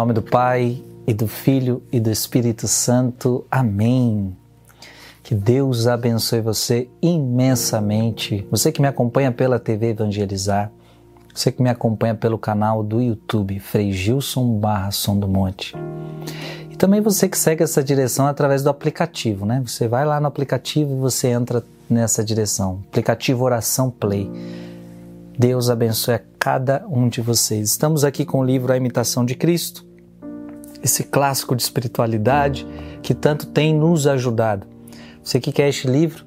Nome do Pai e do Filho e do Espírito Santo. Amém. Que Deus abençoe você imensamente. Você que me acompanha pela TV Evangelizar, você que me acompanha pelo canal do YouTube Frei Gilson Barra Som do Monte. E também você que segue essa direção através do aplicativo, né? Você vai lá no aplicativo e você entra nessa direção. Aplicativo Oração Play. Deus abençoe a cada um de vocês. Estamos aqui com o livro A Imitação de Cristo, esse clássico de espiritualidade que tanto tem nos ajudado. Você que quer este livro,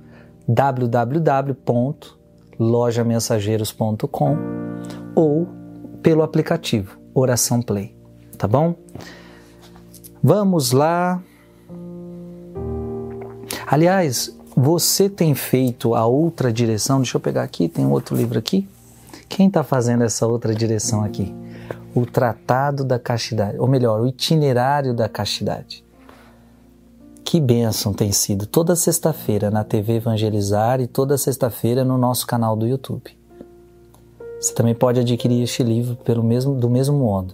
www.lojamensageiros.com ou pelo aplicativo Oração Play, tá bom? Vamos lá. Aliás, você tem feito a outra direção? Deixa eu pegar aqui, tem um outro livro aqui. Quem está fazendo essa outra direção aqui? O Tratado da Castidade, ou melhor, o Itinerário da Castidade. Que bênção tem sido toda sexta-feira na TV Evangelizar e toda sexta-feira no nosso canal do YouTube. Você também pode adquirir este livro pelo mesmo, do mesmo modo.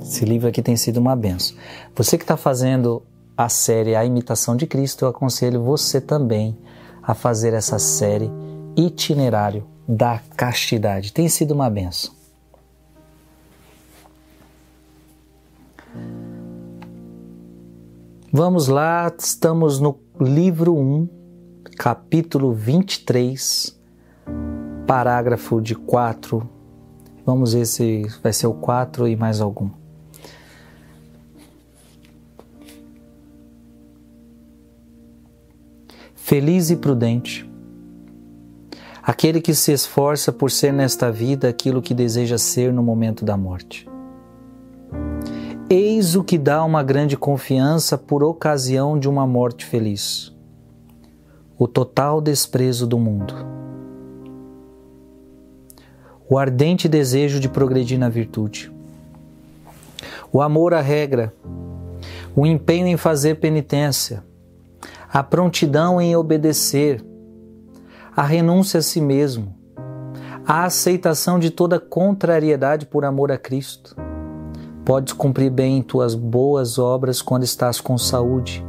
Esse livro aqui tem sido uma benção. Você que está fazendo a série A Imitação de Cristo, eu aconselho você também a fazer essa série Itinerário da castidade. Tem sido uma benção. Vamos lá, estamos no livro 1, capítulo 23, parágrafo de 4. Vamos ver se vai ser o 4 e mais algum. Feliz e prudente aquele que se esforça por ser nesta vida aquilo que deseja ser no momento da morte. Eis o que dá uma grande confiança por ocasião de uma morte feliz: o total desprezo do mundo, o ardente desejo de progredir na virtude, o amor à regra, o empenho em fazer penitência, a prontidão em obedecer, a renúncia a si mesmo, a aceitação de toda contrariedade por amor a Cristo. Podes cumprir bem tuas boas obras quando estás com saúde.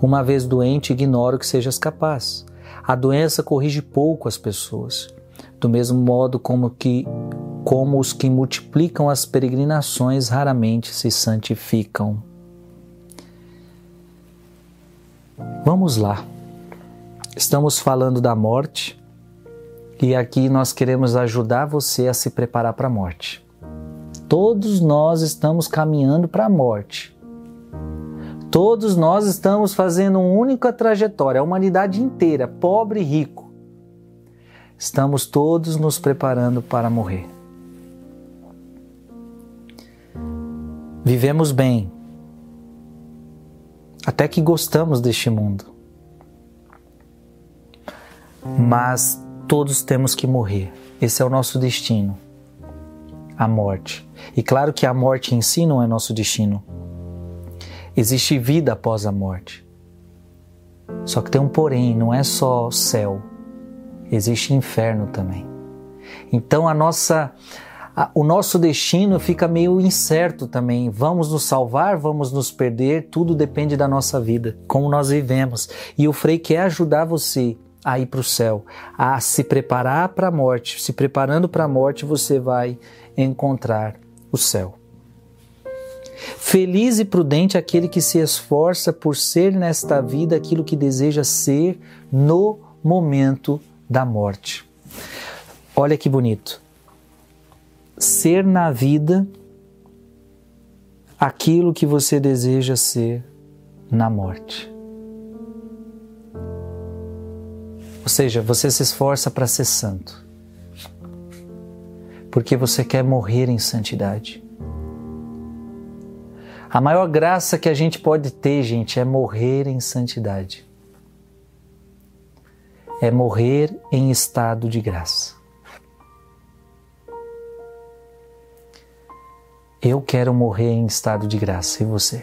Uma vez doente, ignoro que sejas capaz. A doença corrige pouco as pessoas, do mesmo modo como que como os que multiplicam as peregrinações raramente se santificam. Vamos lá. Estamos falando da morte e aqui nós queremos ajudar você a se preparar para a morte. Todos nós estamos caminhando para a morte. Todos nós estamos fazendo uma única trajetória, a humanidade inteira, pobre e rico. Estamos todos nos preparando para morrer. Vivemos bem, até que gostamos deste mundo mas todos temos que morrer. Esse é o nosso destino, a morte. E claro que a morte em si não é nosso destino. Existe vida após a morte. Só que tem um porém, não é só céu, existe inferno também. Então a nossa o nosso destino fica meio incerto também. Vamos nos salvar, vamos nos perder, tudo depende da nossa vida, como nós vivemos. E o Frei quer ajudar você a ir para o céu, a se preparar para a morte. Se preparando para a morte, você vai encontrar o céu. Feliz e prudente aquele que se esforça por ser nesta vida aquilo que deseja ser no momento da morte. Olha que bonito. Ser na vida aquilo que você deseja ser na morte. Ou seja, você se esforça para ser santo. Porque você quer morrer em santidade. A maior graça que a gente pode ter, gente, é morrer em santidade. É morrer em estado de graça. Eu quero morrer em estado de graça, e você?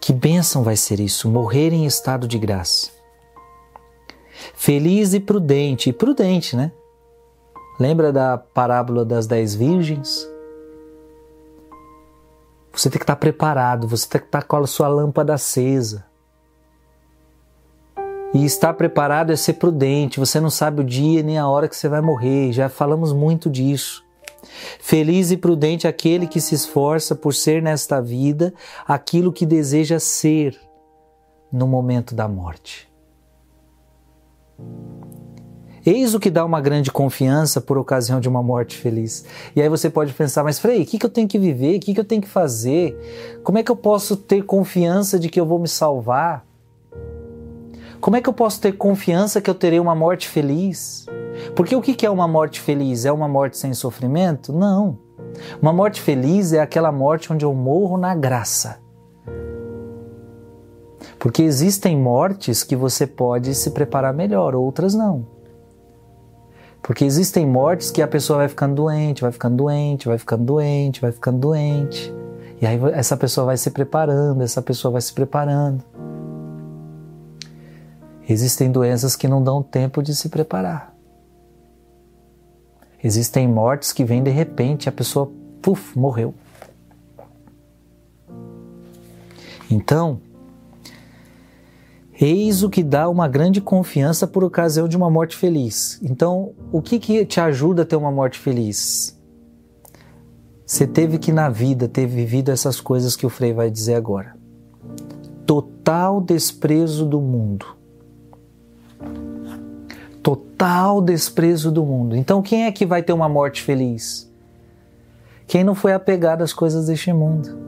Que bênção vai ser isso, morrer em estado de graça. Feliz e prudente, e prudente, né? Lembra da parábola das dez virgens? Você tem que estar preparado, você tem que estar com a sua lâmpada acesa. E estar preparado é ser prudente, você não sabe o dia nem a hora que você vai morrer, já falamos muito disso. Feliz e prudente aquele que se esforça por ser nesta vida aquilo que deseja ser no momento da morte. Eis o que dá uma grande confiança por ocasião de uma morte feliz. E aí você pode pensar, mas Frei, o que, que eu tenho que viver? O que, que eu tenho que fazer? Como é que eu posso ter confiança de que eu vou me salvar? Como é que eu posso ter confiança que eu terei uma morte feliz? Porque o que é uma morte feliz? É uma morte sem sofrimento? Não. Uma morte feliz é aquela morte onde eu morro na graça. Porque existem mortes que você pode se preparar melhor, outras não. Porque existem mortes que a pessoa vai ficando doente, vai ficando doente, vai ficando doente, vai ficando doente. E aí essa pessoa vai se preparando, essa pessoa vai se preparando. Existem doenças que não dão tempo de se preparar. Existem mortes que vêm de repente, a pessoa, puf, morreu. Então, Eis o que dá uma grande confiança por ocasião de uma morte feliz. Então, o que, que te ajuda a ter uma morte feliz? Você teve que na vida ter vivido essas coisas que o Frei vai dizer agora. Total desprezo do mundo. Total desprezo do mundo. Então, quem é que vai ter uma morte feliz? Quem não foi apegado às coisas deste mundo.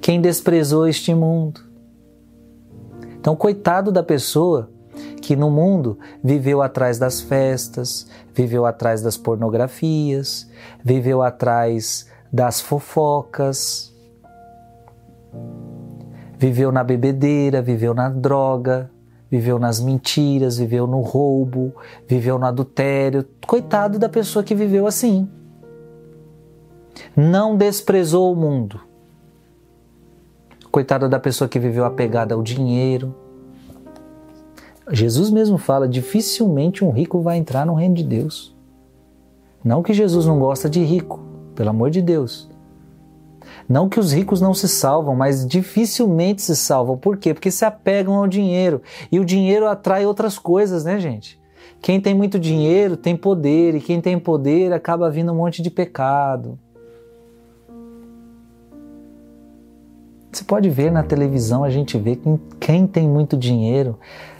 Quem desprezou este mundo então, coitado da pessoa que no mundo viveu atrás das festas, viveu atrás das pornografias, viveu atrás das fofocas, viveu na bebedeira, viveu na droga, viveu nas mentiras, viveu no roubo, viveu no adultério. Coitado da pessoa que viveu assim. Não desprezou o mundo Coitada da pessoa que viveu apegada ao dinheiro. Jesus mesmo fala: dificilmente um rico vai entrar no reino de Deus. Não que Jesus não gosta de rico, pelo amor de Deus. Não que os ricos não se salvam, mas dificilmente se salvam. Por quê? Porque se apegam ao dinheiro. E o dinheiro atrai outras coisas, né, gente? Quem tem muito dinheiro tem poder, e quem tem poder acaba vindo um monte de pecado. Você pode ver na televisão, a gente vê quem, quem tem muito dinheiro.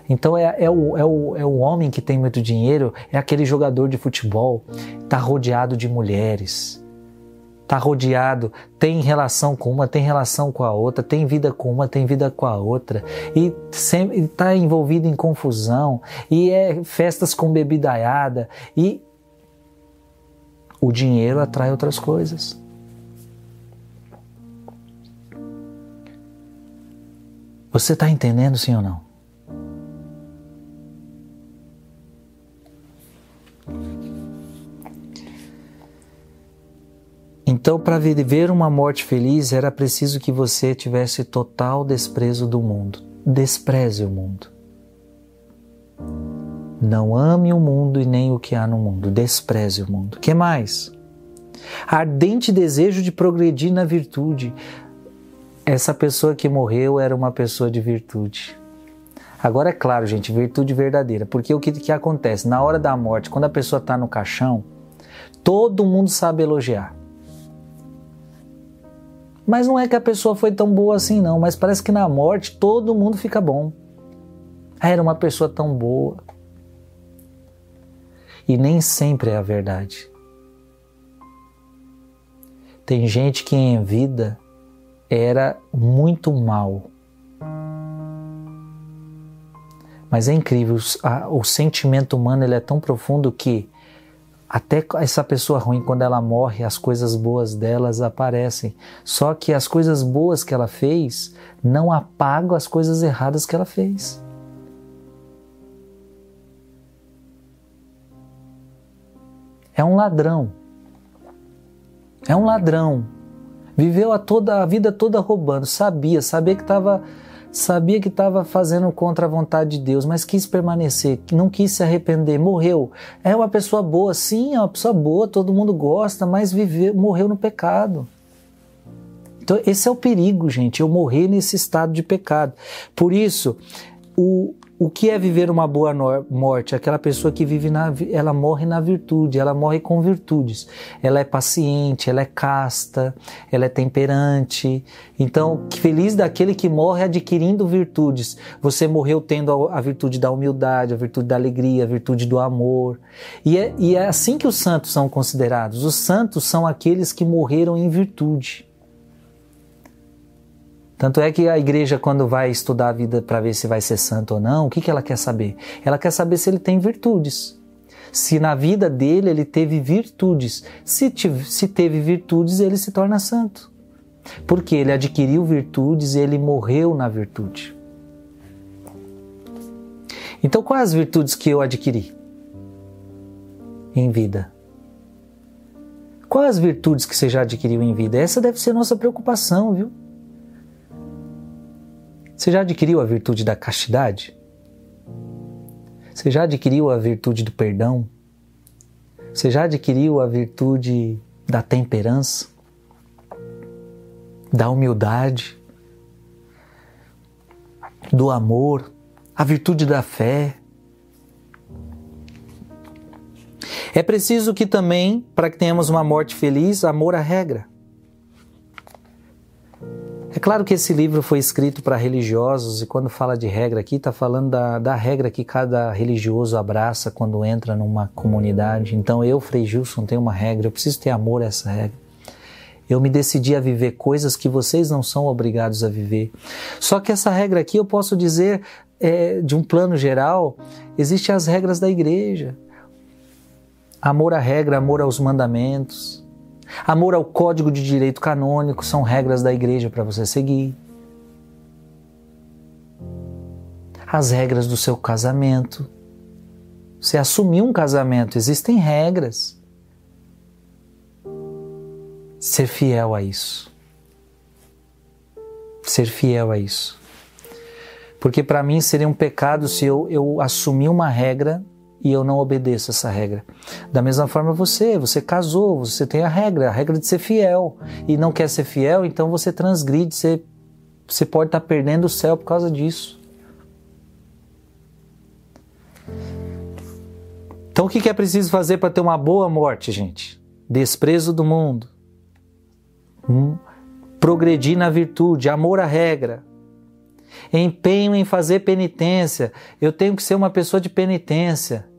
Então é, é, o, é, o, é o homem que tem muito dinheiro, é aquele jogador de futebol, está rodeado de mulheres, está rodeado, tem relação com uma, tem relação com a outra, tem vida com uma, tem vida com a outra, e está envolvido em confusão, e é festas com bebidaiada, e o dinheiro atrai outras coisas. Você está entendendo, sim ou não? Então, para viver uma morte feliz, era preciso que você tivesse total desprezo do mundo. Despreze o mundo. Não ame o mundo e nem o que há no mundo. Despreze o mundo. Que mais? Ardente desejo de progredir na virtude essa pessoa que morreu era uma pessoa de virtude. Agora é claro, gente, virtude verdadeira, porque o que, que acontece? Na hora da morte, quando a pessoa está no caixão, todo mundo sabe elogiar. Mas não é que a pessoa foi tão boa assim, não, mas parece que na morte todo mundo fica bom. Era uma pessoa tão boa. E nem sempre é a verdade. Tem gente que em vida era muito mal. Mas é incrível, o sentimento humano ele é tão profundo que até essa pessoa ruim, quando ela morre, as coisas boas delas aparecem. Só que as coisas boas que ela fez não apagam as coisas erradas que ela fez. É um ladrão. É um ladrão Viveu a, toda, a vida toda roubando, sabia, sabia que estava sabia que estava fazendo contra a vontade de Deus, mas quis permanecer, não quis se arrepender, morreu. É uma pessoa boa, sim, é uma pessoa boa, todo mundo gosta, mas viveu, morreu no pecado. Então, esse é o perigo, gente, eu morrer nesse estado de pecado. Por isso, o, o que é viver uma boa morte? Aquela pessoa que vive na, ela morre na virtude, ela morre com virtudes. Ela é paciente, ela é casta, ela é temperante. Então, feliz daquele que morre adquirindo virtudes. Você morreu tendo a, a virtude da humildade, a virtude da alegria, a virtude do amor. E é, e é assim que os santos são considerados. Os santos são aqueles que morreram em virtude. Tanto é que a igreja, quando vai estudar a vida para ver se vai ser santo ou não, o que, que ela quer saber? Ela quer saber se ele tem virtudes. Se na vida dele ele teve virtudes. Se, tive, se teve virtudes, ele se torna santo. Porque ele adquiriu virtudes e ele morreu na virtude. Então, quais as virtudes que eu adquiri em vida? Quais as virtudes que você já adquiriu em vida? Essa deve ser nossa preocupação, viu? Você já adquiriu a virtude da castidade? Você já adquiriu a virtude do perdão? Você já adquiriu a virtude da temperança? Da humildade? Do amor? A virtude da fé? É preciso que também, para que tenhamos uma morte feliz, amor à regra. É claro que esse livro foi escrito para religiosos e quando fala de regra aqui, está falando da, da regra que cada religioso abraça quando entra numa comunidade. Então eu, Frei Gilson, tenho uma regra, eu preciso ter amor a essa regra. Eu me decidi a viver coisas que vocês não são obrigados a viver. Só que essa regra aqui eu posso dizer, é, de um plano geral, existem as regras da igreja. Amor à regra, amor aos mandamentos Amor ao código de direito canônico são regras da igreja para você seguir. As regras do seu casamento. Você assumiu um casamento, existem regras. Ser fiel a isso. Ser fiel a isso. Porque para mim seria um pecado se eu, eu assumir uma regra e eu não obedeço essa regra. Da mesma forma você, você casou, você tem a regra, a regra de ser fiel e não quer ser fiel, então você transgride, você, você pode estar perdendo o céu por causa disso. Então o que é preciso fazer para ter uma boa morte, gente? Desprezo do mundo, hum, progredir na virtude, amor à regra, empenho em fazer penitência. Eu tenho que ser uma pessoa de penitência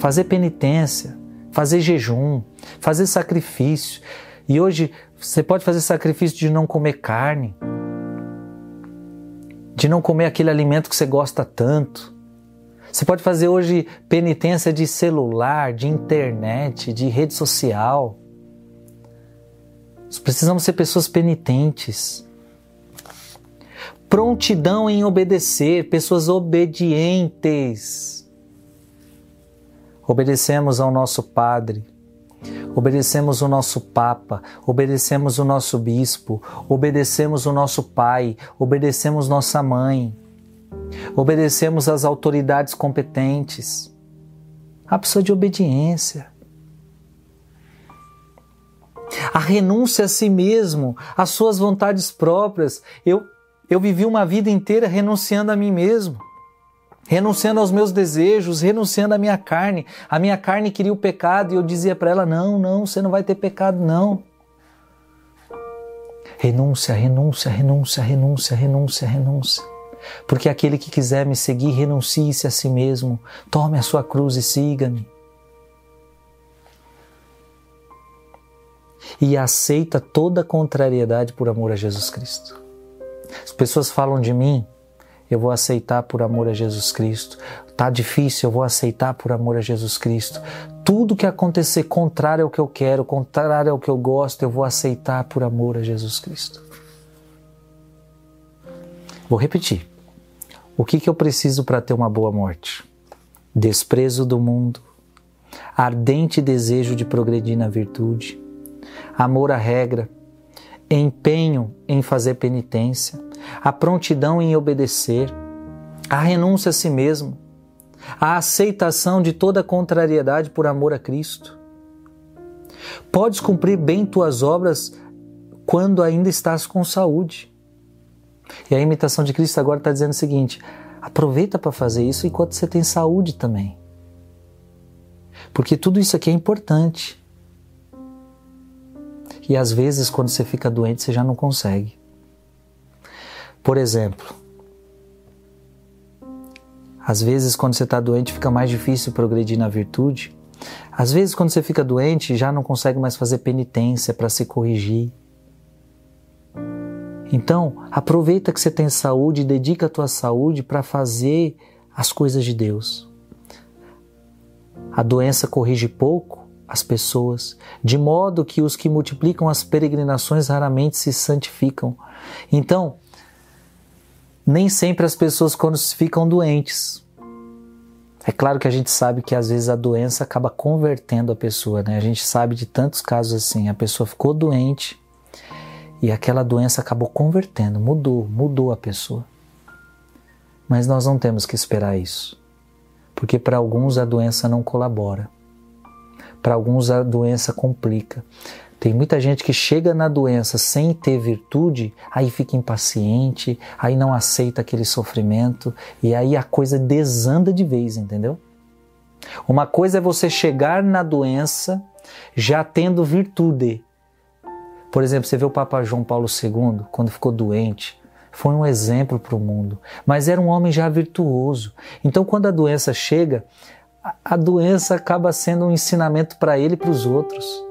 fazer penitência, fazer jejum, fazer sacrifício. E hoje você pode fazer sacrifício de não comer carne, de não comer aquele alimento que você gosta tanto. Você pode fazer hoje penitência de celular, de internet, de rede social. Nós precisamos ser pessoas penitentes. Prontidão em obedecer, pessoas obedientes obedecemos ao nosso Padre, obedecemos o nosso Papa, obedecemos o nosso Bispo, obedecemos o nosso Pai, obedecemos nossa Mãe, obedecemos às autoridades competentes. A pessoa de obediência. A renúncia a si mesmo, às suas vontades próprias. Eu, eu vivi uma vida inteira renunciando a mim mesmo renunciando aos meus desejos, renunciando à minha carne. A minha carne queria o pecado e eu dizia para ela: não, não, você não vai ter pecado, não. Renúncia, renúncia, renúncia, renúncia, renúncia, renúncia. Porque aquele que quiser me seguir, renuncie-se a si mesmo, tome a sua cruz e siga-me. E aceita toda contrariedade por amor a Jesus Cristo. As pessoas falam de mim, eu vou aceitar por amor a Jesus Cristo. Tá difícil, eu vou aceitar por amor a Jesus Cristo. Tudo que acontecer contrário ao que eu quero, contrário ao que eu gosto, eu vou aceitar por amor a Jesus Cristo. Vou repetir. O que, que eu preciso para ter uma boa morte? Desprezo do mundo, ardente desejo de progredir na virtude, amor à regra, empenho em fazer penitência, a prontidão em obedecer, a renúncia a si mesmo, a aceitação de toda contrariedade por amor a Cristo. Podes cumprir bem tuas obras quando ainda estás com saúde. E a imitação de Cristo agora está dizendo o seguinte: aproveita para fazer isso enquanto você tem saúde também. Porque tudo isso aqui é importante. E às vezes, quando você fica doente, você já não consegue. Por exemplo, às vezes, quando você está doente, fica mais difícil progredir na virtude. Às vezes, quando você fica doente, já não consegue mais fazer penitência para se corrigir. Então, aproveita que você tem saúde e dedica a tua saúde para fazer as coisas de Deus. A doença corrige pouco as pessoas, de modo que os que multiplicam as peregrinações raramente se santificam. Então, nem sempre as pessoas quando ficam doentes. É claro que a gente sabe que às vezes a doença acaba convertendo a pessoa, né? A gente sabe de tantos casos assim, a pessoa ficou doente e aquela doença acabou convertendo, mudou, mudou a pessoa. Mas nós não temos que esperar isso, porque para alguns a doença não colabora, para alguns a doença complica. Tem muita gente que chega na doença sem ter virtude, aí fica impaciente, aí não aceita aquele sofrimento e aí a coisa desanda de vez, entendeu? Uma coisa é você chegar na doença já tendo virtude. Por exemplo, você vê o Papa João Paulo II, quando ficou doente, foi um exemplo para o mundo, mas era um homem já virtuoso. Então, quando a doença chega, a doença acaba sendo um ensinamento para ele e para os outros.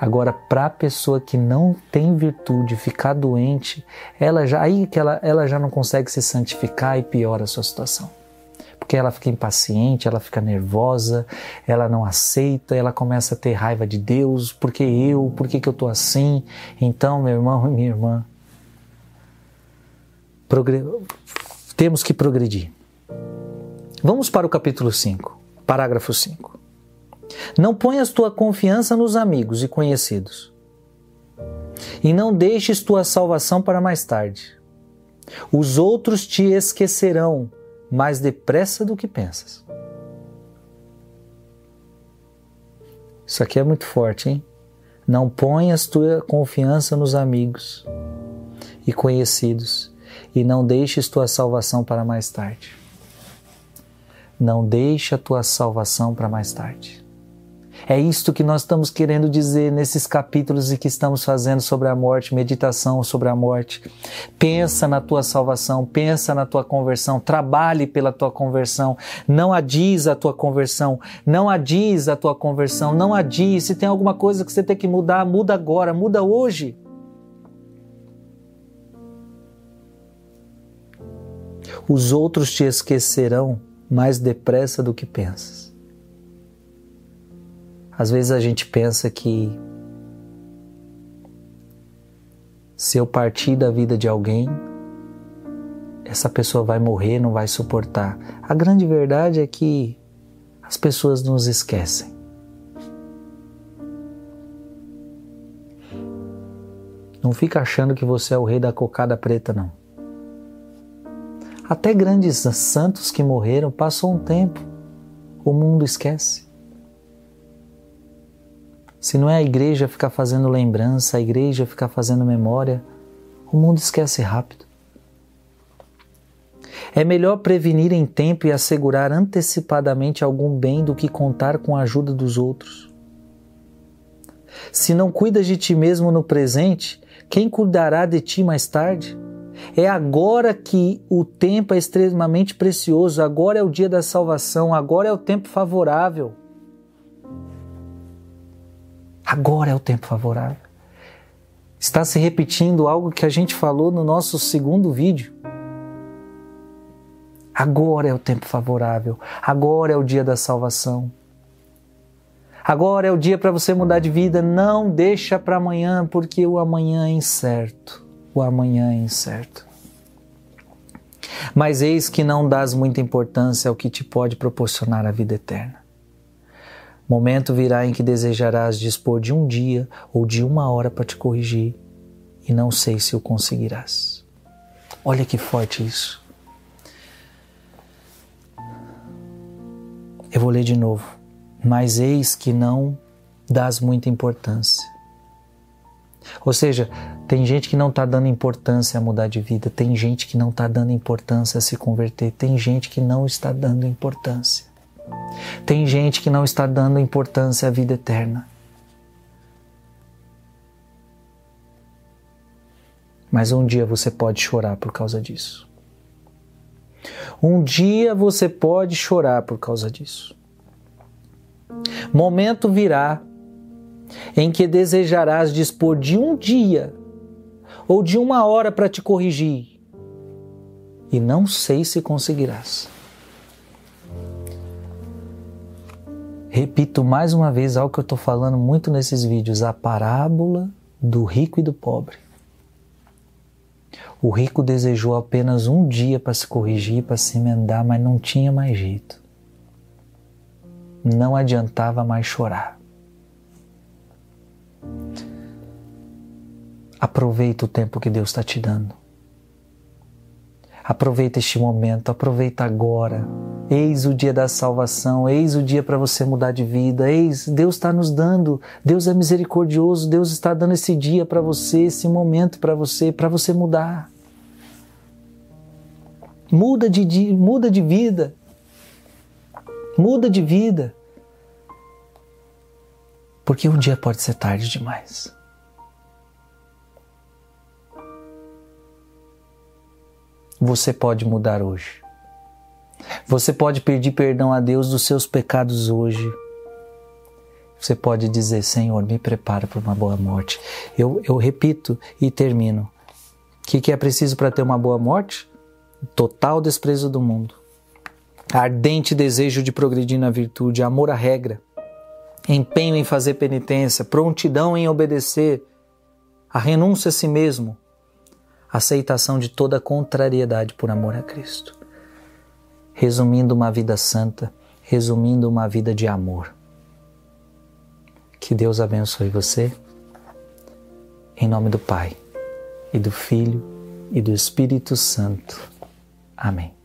Agora, para a pessoa que não tem virtude, ficar doente, ela já aí que ela, ela já não consegue se santificar e piora a sua situação. Porque ela fica impaciente, ela fica nervosa, ela não aceita, ela começa a ter raiva de Deus, porque eu, por que, que eu estou assim? Então, meu irmão e minha irmã, temos que progredir. Vamos para o capítulo 5, parágrafo 5. Não ponhas tua confiança nos amigos e conhecidos. E não deixes tua salvação para mais tarde. Os outros te esquecerão mais depressa do que pensas. Isso aqui é muito forte, hein? Não ponhas tua confiança nos amigos e conhecidos e não deixes tua salvação para mais tarde. Não deixe a tua salvação para mais tarde. É isto que nós estamos querendo dizer nesses capítulos e que estamos fazendo sobre a morte, meditação sobre a morte. Pensa na tua salvação, pensa na tua conversão, trabalhe pela tua conversão, não adies a tua conversão, não adies a tua conversão, não adies. Se tem alguma coisa que você tem que mudar, muda agora, muda hoje. Os outros te esquecerão mais depressa do que pensas. Às vezes a gente pensa que se eu partir da vida de alguém, essa pessoa vai morrer, não vai suportar. A grande verdade é que as pessoas nos esquecem. Não fica achando que você é o rei da cocada preta, não. Até grandes santos que morreram, passou um tempo, o mundo esquece. Se não é a igreja ficar fazendo lembrança, a igreja ficar fazendo memória, o mundo esquece rápido. É melhor prevenir em tempo e assegurar antecipadamente algum bem do que contar com a ajuda dos outros. Se não cuidas de ti mesmo no presente, quem cuidará de ti mais tarde? É agora que o tempo é extremamente precioso, agora é o dia da salvação, agora é o tempo favorável. Agora é o tempo favorável. Está se repetindo algo que a gente falou no nosso segundo vídeo. Agora é o tempo favorável. Agora é o dia da salvação. Agora é o dia para você mudar de vida. Não deixa para amanhã, porque o amanhã é incerto. O amanhã é incerto. Mas eis que não dás muita importância ao que te pode proporcionar a vida eterna. Momento virá em que desejarás dispor de um dia ou de uma hora para te corrigir, e não sei se o conseguirás. Olha que forte isso. Eu vou ler de novo. Mas eis que não dás muita importância. Ou seja, tem gente que não está dando importância a mudar de vida, tem gente que não está dando importância a se converter, tem gente que não está dando importância. Tem gente que não está dando importância à vida eterna. Mas um dia você pode chorar por causa disso. Um dia você pode chorar por causa disso. Momento virá em que desejarás dispor de um dia ou de uma hora para te corrigir, e não sei se conseguirás. Repito mais uma vez algo que eu estou falando muito nesses vídeos: a parábola do rico e do pobre. O rico desejou apenas um dia para se corrigir, para se emendar, mas não tinha mais jeito. Não adiantava mais chorar. Aproveita o tempo que Deus está te dando. Aproveita este momento, aproveita agora. Eis o dia da salvação, eis o dia para você mudar de vida. Eis, Deus está nos dando, Deus é misericordioso, Deus está dando esse dia para você, esse momento para você, para você mudar. Muda de, muda de vida. Muda de vida. Porque um dia pode ser tarde demais. Você pode mudar hoje. Você pode pedir perdão a Deus dos seus pecados hoje. Você pode dizer: Senhor, me prepara para uma boa morte. Eu, eu repito e termino. O que, que é preciso para ter uma boa morte? Total desprezo do mundo, ardente desejo de progredir na virtude, amor à regra, empenho em fazer penitência, prontidão em obedecer, a renúncia a si mesmo, aceitação de toda contrariedade por amor a Cristo. Resumindo uma vida santa, resumindo uma vida de amor. Que Deus abençoe você. Em nome do Pai, e do Filho, e do Espírito Santo. Amém.